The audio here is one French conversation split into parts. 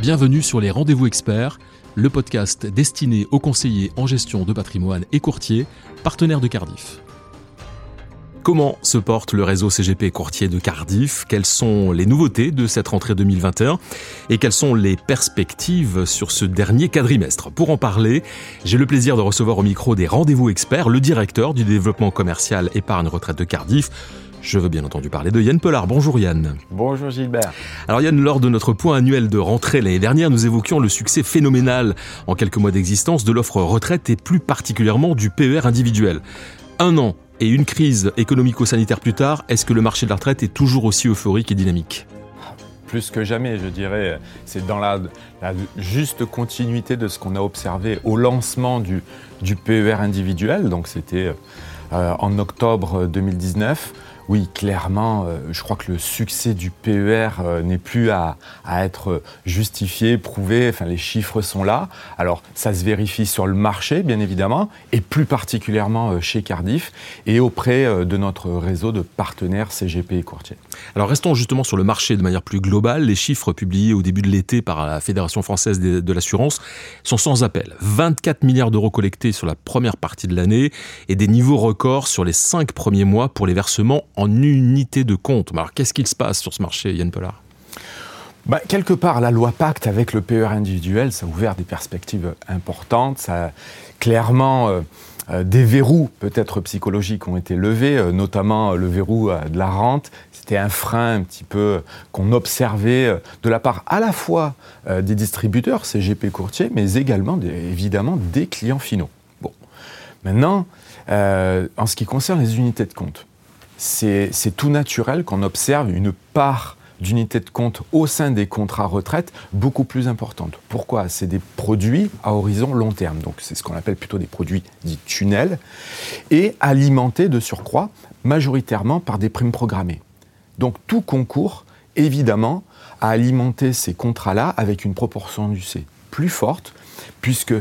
Bienvenue sur les Rendez-vous Experts, le podcast destiné aux conseillers en gestion de patrimoine et courtiers, partenaires de Cardiff. Comment se porte le réseau CGP courtier de Cardiff? Quelles sont les nouveautés de cette rentrée 2021 Et quelles sont les perspectives sur ce dernier quadrimestre? Pour en parler, j'ai le plaisir de recevoir au micro des rendez-vous experts le directeur du développement commercial épargne retraite de Cardiff, je veux bien entendu parler de Yann Pollard. Bonjour Yann. Bonjour Gilbert. Alors Yann, lors de notre point annuel de rentrée l'année dernière, nous évoquions le succès phénoménal en quelques mois d'existence de l'offre retraite et plus particulièrement du PER individuel. Un an et une crise économico-sanitaire plus tard, est-ce que le marché de la retraite est toujours aussi euphorique et dynamique? Plus que jamais, je dirais. C'est dans la, juste continuité de ce qu'on a observé au lancement du, PER individuel. Donc c'était euh, en octobre 2019 oui, clairement, euh, je crois que le succès du PER euh, n'est plus à, être justifié, prouvé, enfin les chiffres sont là. Alors ça se vérifie sur le marché, bien évidemment, et plus particulièrement euh, chez Cardiff et auprès de notre réseau de partenaires CGP et courtiers. Alors restons justement sur le marché de manière plus globale. Les chiffres publiés au début de l'été par la Fédération française de l'assurance sont sans appel. 24 milliards d'euros collectés sur la première partie de l'année et des niveaux records sur les cinq premiers mois pour les versements en unité de compte. Alors qu'est-ce qu'il se passe sur ce marché, Yann Pollard? Bah, quelque part, la loi Pacte avec le PER individuel, ça a ouvert des perspectives importantes. Ça a clairement euh, euh, des verrous, peut-être psychologiques, ont été levés, euh, notamment le verrou de la rente. C'était un frein un petit peu qu'on observait de la part à la fois des distributeurs, CGP courtiers, mais également évidemment des clients finaux. Bon, maintenant, en ce qui concerne les unités de compte, c'est tout naturel qu'on observe une part d'unités de compte au sein des contrats retraite beaucoup plus importante. Pourquoi? C'est des produits à horizon long terme, donc c'est ce qu'on appelle plutôt des produits dits tunnels, et alimentés de surcroît majoritairement par des primes programmées. Donc tout concourt évidemment à alimenter ces contrats-là avec une proportion du C plus forte, puisque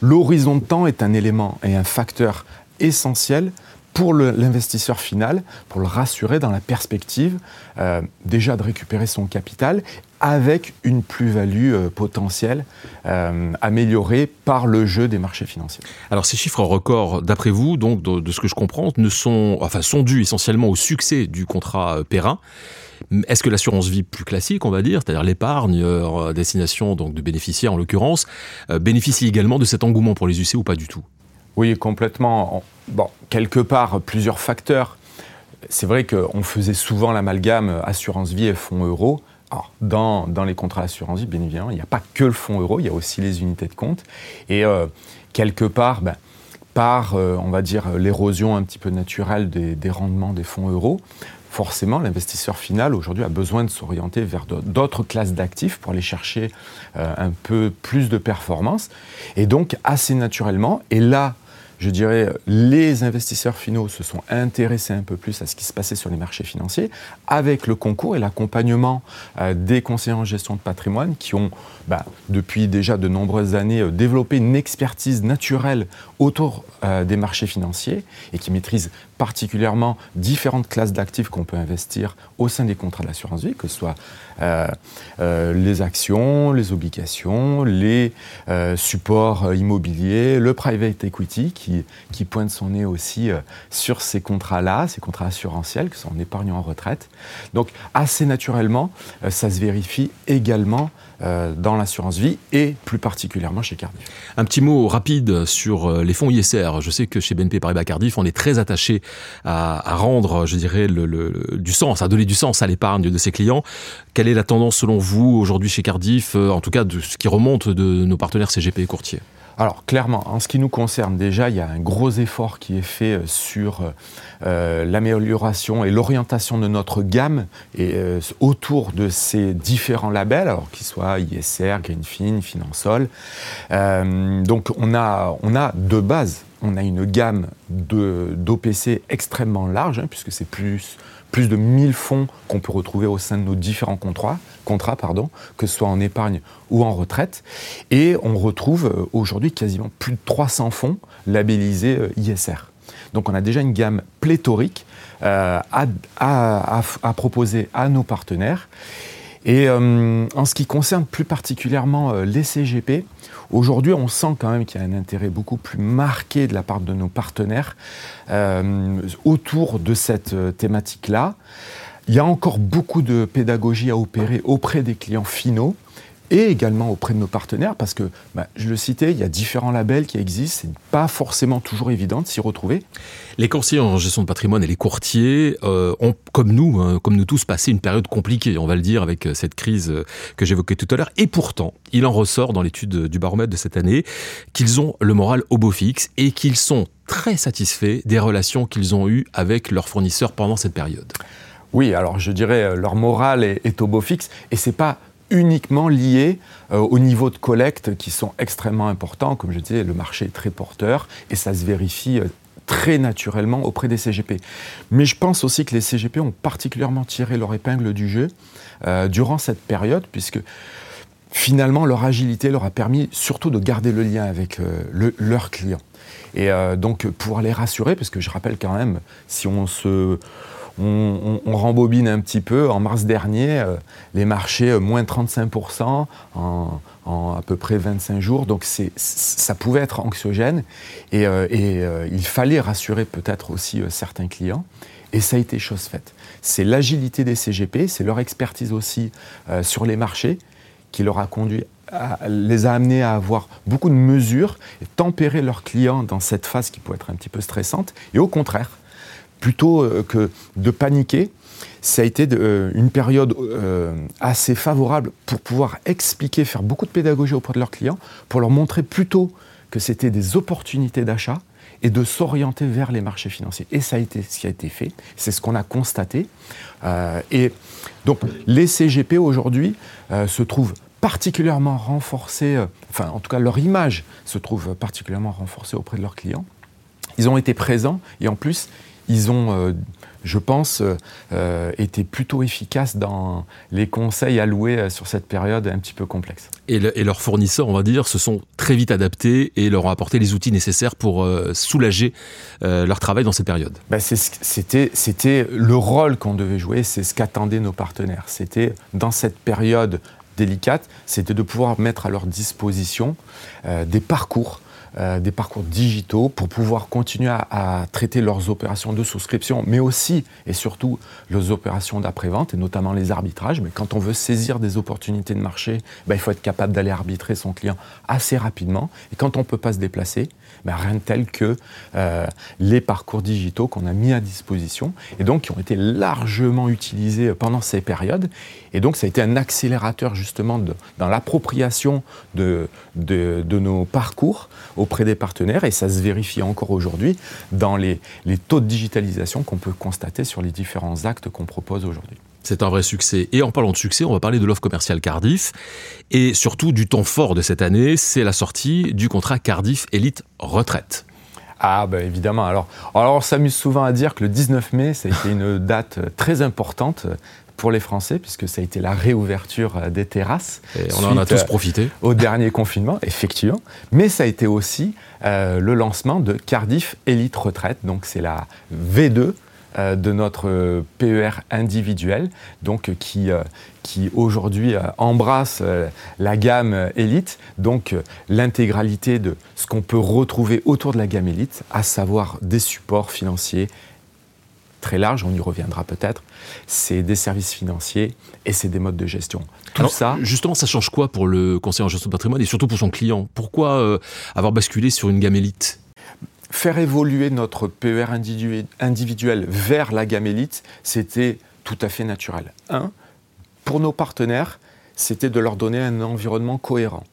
l'horizon de temps est un élément et un facteur essentiel pour l'investisseur final, pour le rassurer dans la perspective euh, déjà de récupérer son capital avec une plus-value euh, potentielle euh, améliorée par le jeu des marchés financiers. Alors ces chiffres records, d'après vous, donc de, ce que je comprends, ne sont, enfin, sont dus essentiellement au succès du contrat Perrin. Est-ce que l'assurance vie plus classique, on va dire, c'est-à-dire l'épargne à destination donc de bénéficiaires en l'occurrence, bénéficie également de cet engouement pour les UC ou pas du tout? Oui, complètement. Bon, quelque part, plusieurs facteurs. C'est vrai qu'on faisait souvent l'amalgame assurance vie et fonds euros. Alors, dans, dans les contrats d'assurance vie, bien évidemment, il n'y a pas que le fonds euro, il y a aussi les unités de compte. Et euh, quelque part, ben, par, euh, on va dire, l'érosion un petit peu naturelle des, des rendements des fonds euros, forcément, l'investisseur final aujourd'hui a besoin de s'orienter vers d'autres classes d'actifs pour aller chercher euh, un peu plus de performance. Et donc, assez naturellement, et là, je dirais, les investisseurs finaux se sont intéressés un peu plus à ce qui se passait sur les marchés financiers, avec le concours et l'accompagnement euh, des conseillers en gestion de patrimoine qui ont, bah, depuis déjà de nombreuses années, euh, développé une expertise naturelle autour euh, des marchés financiers et qui maîtrisent particulièrement différentes classes d'actifs qu'on peut investir au sein des contrats d'assurance vie, que ce soit les actions, les obligations, les supports immobiliers, le private equity, qui, pointe son nez aussi euh, sur ces contrats-là, ces contrats assurantiels, qui sont en épargne en retraite. Donc, assez naturellement, euh, ça se vérifie également euh, dans l'assurance vie et plus particulièrement chez Cardiff. Un petit mot rapide sur les fonds ISR. Je sais que chez BNP Paribas Cardiff, on est très attaché à, rendre, je dirais, du sens, à donner du sens à l'épargne de ses clients. Quelle est la tendance selon vous aujourd'hui chez Cardiff, en tout cas de ce qui remonte de nos partenaires CGP et courtiers alors clairement, en ce qui nous concerne, déjà, il y a un gros effort qui est fait euh, sur euh, euh, l'amélioration et l'orientation de notre gamme et autour de ces différents labels, alors qu'ils soient ISR, Greenfin, Finansol. donc on a, on a de base, on a une gamme d'OPC extrêmement large, hein, puisque c'est plus plus de 1000 fonds qu'on peut retrouver au sein de nos différents contrats, que ce soit en épargne ou en retraite. Et on retrouve euh, aujourd'hui quasiment plus de 300 fonds labellisés euh, ISR. Donc on a déjà une gamme pléthorique euh, à, proposer à nos partenaires. Et en ce qui concerne plus particulièrement les CGP, aujourd'hui on sent quand même qu'il y a un intérêt beaucoup plus marqué de la part de nos partenaires autour de cette thématique-là. Il y a encore beaucoup de pédagogie à opérer auprès des clients finaux et également auprès de nos partenaires, parce que, bah, je le citais, il y a différents labels qui existent, c'est pas forcément toujours évident de s'y retrouver. Les courtiers en gestion de patrimoine et les courtiers euh, ont, comme nous, hein, comme nous tous, passé une période compliquée, on va le dire, avec euh, cette crise euh, que j'évoquais tout à l'heure. Et pourtant, il en ressort dans l'étude du baromètre de cette année qu'ils ont le moral au beau fixe et qu'ils sont très satisfaits des relations qu'ils ont eues avec leurs fournisseurs pendant cette période. Oui, alors je dirais leur morale est, au beau fixe et c'est pas uniquement lié euh, au niveau de collecte qui sont extrêmement importants. Comme je disais, le marché est très porteur et ça se vérifie euh, très naturellement auprès des CGP. Mais je pense aussi que les CGP ont particulièrement tiré leur épingle du jeu euh, durant cette période, puisque finalement leur agilité leur a permis surtout de garder le lien avec leurs clients. Et donc pour les rassurer, parce que je rappelle quand même, si on se on, rembobine un petit peu. En mars dernier, euh, les marchés euh, moins 35% en, à peu près 25 jours. Donc ça pouvait être anxiogène et, euh, il fallait rassurer peut-être aussi certains clients. Et ça a été chose faite. C'est l'agilité des CGP, c'est leur expertise aussi sur les marchés qui leur a conduit les a amenés à avoir beaucoup de mesures et tempérer leurs clients dans cette phase qui peut être un petit peu stressante. Et au contraire, plutôt euh, que de paniquer, ça a été euh, une période euh, assez favorable pour pouvoir expliquer, faire beaucoup de pédagogie auprès de leurs clients, pour leur montrer plutôt que c'était des opportunités d'achat et de s'orienter vers les marchés financiers. Et ça a été ce qui a été fait, c'est ce qu'on a constaté. et donc les CGP aujourd'hui se trouvent particulièrement renforcés, enfin en tout cas leur image se trouve particulièrement renforcée auprès de leurs clients. Ils ont été présents et en plus ils ont, euh, je pense, euh, été plutôt efficaces dans les conseils alloués euh, sur cette période un petit peu complexe. Et, leurs fournisseurs, on va dire, se sont très vite adaptés et leur ont apporté les outils nécessaires pour soulager leur travail dans cette période. Ben C'était le rôle qu'on devait jouer, c'est ce qu'attendaient nos partenaires. C'était dans cette période délicate, c'était de pouvoir mettre à leur disposition des parcours euh, des parcours digitaux pour pouvoir continuer à, traiter leurs opérations de souscription, mais aussi et surtout leurs opérations d'après-vente, et notamment les arbitrages. Mais quand on veut saisir des opportunités de marché, ben, il faut être capable d'aller arbitrer son client assez rapidement. Et quand on ne peut pas se déplacer, rien de tel que euh, les parcours digitaux qu'on a mis à disposition, et donc qui ont été largement utilisés pendant ces périodes. Et donc ça a été un accélérateur justement dans l'appropriation de nos parcours auprès des partenaires et ça se vérifie encore aujourd'hui dans les, taux de digitalisation qu'on peut constater sur les différents actes qu'on propose aujourd'hui. C'est un vrai succès. Et en parlant de succès, on va parler de l'offre commerciale Cardiff et surtout du temps fort de cette année, c'est la sortie du contrat Cardiff Elite Retraite. Ah ben évidemment. Alors, alors on s'amuse souvent à dire que le 19 mai, ça a été une date très importante pour les Français, puisque ça a été la réouverture euh, des terrasses. Et on en a tous profité. Euh, au dernier confinement, effectivement. Mais ça a été aussi euh, le lancement de Cardiff Elite Retraite. Donc c'est la V2 de notre PER individuel, donc qui, qui aujourd'hui embrasse la gamme Elite, donc l'intégralité de ce qu'on peut retrouver autour de la gamme Elite, à savoir des supports financiers, très large, on y reviendra peut-être, c'est des services financiers et c'est des modes de gestion. Tout ça. Justement, ça change quoi pour le conseiller en gestion de patrimoine et surtout pour son client? Pourquoi euh, avoir basculé sur une gamme élite? Faire évoluer notre PER individuel vers la gamme élite, c'était tout à fait naturel. Un, pour nos partenaires, c'était de leur donner un environnement cohérent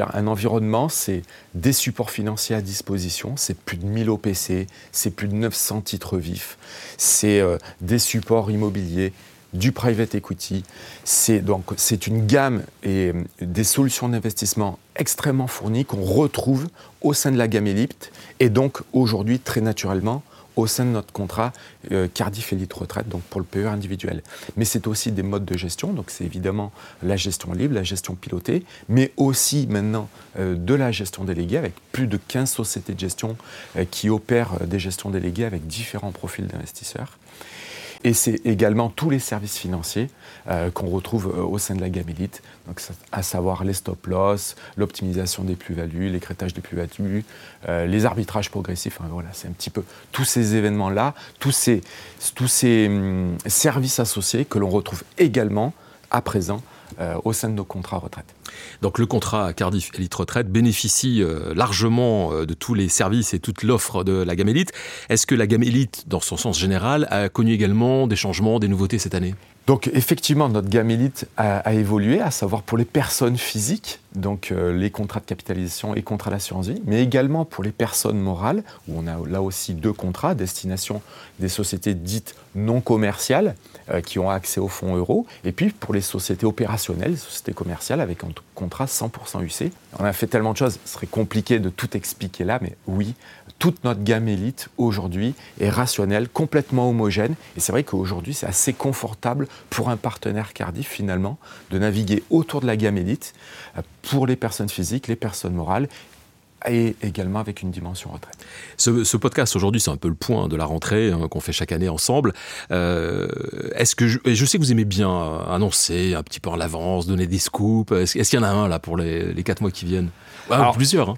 un environnement, c'est des supports financiers à disposition, c'est plus de 1000 OPC, c'est plus de 900 titres vifs, c'est euh, des supports immobiliers, du private equity. C'est donc c'est une gamme et euh, des solutions d'investissement extrêmement fournies qu'on retrouve au sein de la gamme Ellipte et donc aujourd'hui très naturellement au sein de notre contrat euh, Cardiff Elite Retraite, donc pour le PE individuel. Mais c'est aussi des modes de gestion, donc c'est évidemment la gestion libre, la gestion pilotée, mais aussi maintenant euh, de la gestion déléguée avec plus de 15 sociétés de gestion euh, qui opèrent des gestions déléguées avec différents profils d'investisseurs. Et c'est également tous les services financiers euh, qu'on retrouve euh, au sein de la gamme donc, à savoir les stop-loss, l'optimisation des plus-values, l'écrétage des plus-values, euh, les arbitrages progressifs. voilà, c'est un petit peu tous ces événements-là, tous ces, tous ces hum, services associés que l'on retrouve également à présent au sein de nos contrats retraite. Donc le contrat Cardiff Elite Retraite bénéficie euh, largement euh, de tous les services et toute l'offre de la gamme Elite. Est-ce que la gamme Elite, dans son sens général, a connu également des changements, des nouveautés cette année? Donc effectivement, notre gamme élite a, évolué, à savoir pour les personnes physiques, donc euh, les contrats de capitalisation et contrats d'assurance vie, mais également pour les personnes morales, où on a là aussi deux contrats destination des sociétés dites non commerciales, euh, qui ont accès aux fonds euros, et puis pour les sociétés opérationnelles, les sociétés commerciales avec un contrat 100% UC. On a fait tellement de choses, ce serait compliqué de tout expliquer là, mais oui, toute notre gamme élite aujourd'hui est rationnelle, complètement homogène. Et c'est vrai qu'aujourd'hui, c'est assez confortable pour un partenaire Cardiff finalement de naviguer autour de la gamme élite euh, pour les personnes physiques, les personnes morales et également avec une dimension retraite. Ce, podcast aujourd'hui, c'est un peu le point de la rentrée hein, qu'on fait chaque année ensemble. Euh, est-ce que je, je, sais que vous aimez bien annoncer un petit peu en l'avance, donner des scoops. Est-ce, qu'il y en a un là pour les, quatre mois qui viennent? Alors, Plusieurs. Hein.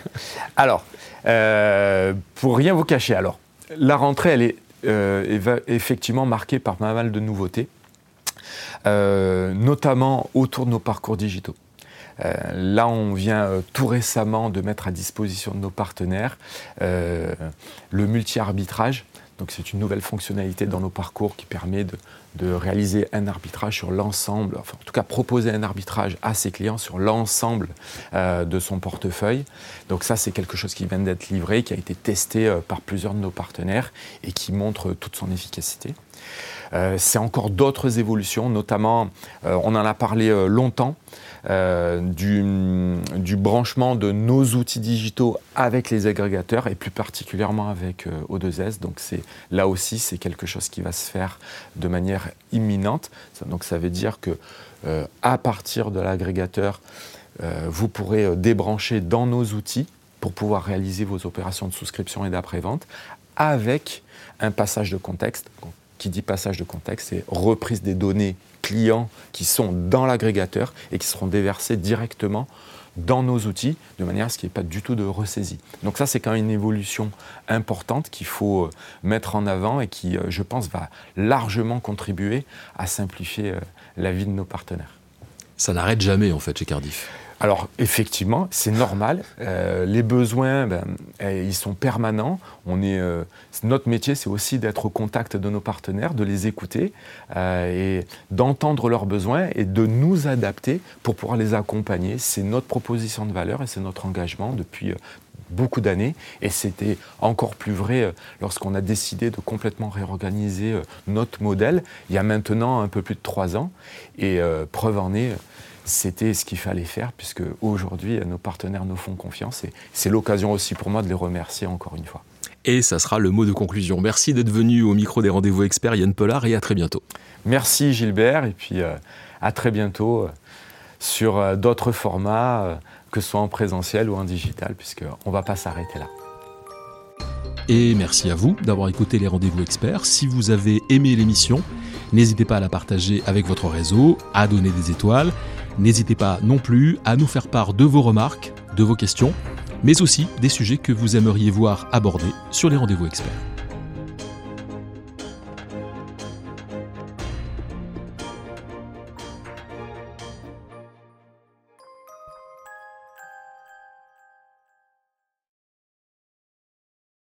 alors, euh, pour rien vous cacher, alors la rentrée, elle est euh, effectivement marquée par pas mal de nouveautés, notamment autour de nos parcours digitaux. Euh, là, on vient euh, tout récemment de mettre à disposition de nos partenaires euh, le multi-arbitrage. C'est une nouvelle fonctionnalité dans nos parcours qui permet de, réaliser un arbitrage sur l'ensemble, enfin en tout cas proposer un arbitrage à ses clients sur l'ensemble de son portefeuille. Donc ça c'est quelque chose qui vient d'être livré, qui a été testé par plusieurs de nos partenaires et qui montre toute son efficacité. C'est encore d'autres évolutions, notamment on en a parlé longtemps. Euh, du, branchement de nos outils digitaux avec les agrégateurs et plus particulièrement avec euh, O2S. Donc là aussi c'est quelque chose qui va se faire de manière imminente. Donc ça veut dire que euh, à partir de l'agrégateur, vous pourrez débrancher dans nos outils pour pouvoir réaliser vos opérations de souscription et d'après-vente avec un passage de contexte. Qui dit passage de contexte, c'est reprise des données clients qui sont dans l'agrégateur et qui seront déversés directement dans nos outils de manière à ce qu'il n'y ait pas du tout de ressaisie. Donc ça, c'est quand même une évolution importante qu'il faut euh, mettre en avant et qui, euh, je pense, va largement contribuer à simplifier euh, la vie de nos partenaires. Ça n'arrête jamais, en fait, chez Cardiff. Alors effectivement, c'est normal. Euh, les besoins, ben, eh, ils sont permanents. On est, euh, notre métier, c'est aussi d'être au contact de nos partenaires, de les écouter euh, et d'entendre leurs besoins et de nous adapter pour pouvoir les accompagner. C'est notre proposition de valeur et c'est notre engagement depuis beaucoup d'années. Et c'était encore plus vrai lorsqu'on a décidé de complètement réorganiser notre modèle il y a maintenant un peu plus de trois ans. Et preuve en est c'était ce qu'il fallait faire, puisque aujourd'hui, nos partenaires nous font confiance. Et c'est l'occasion aussi pour moi de les remercier encore une fois. Et ça sera le mot de conclusion. Merci d'être venu au micro des rendez-vous experts, Yann Pollard, et à très bientôt. Merci Gilbert, et puis euh, à très bientôt euh, sur euh, d'autres formats, que ce soit en présentiel ou en digital, puisqu'on ne va pas s'arrêter là. Et merci à vous d'avoir écouté les rendez-vous experts. Si vous avez aimé l'émission, n'hésitez pas à la partager avec votre réseau, à donner des étoiles N'hésitez pas non plus à nous faire part de vos remarques, de vos questions, mais aussi des sujets que vous aimeriez voir abordés sur les rendez-vous experts.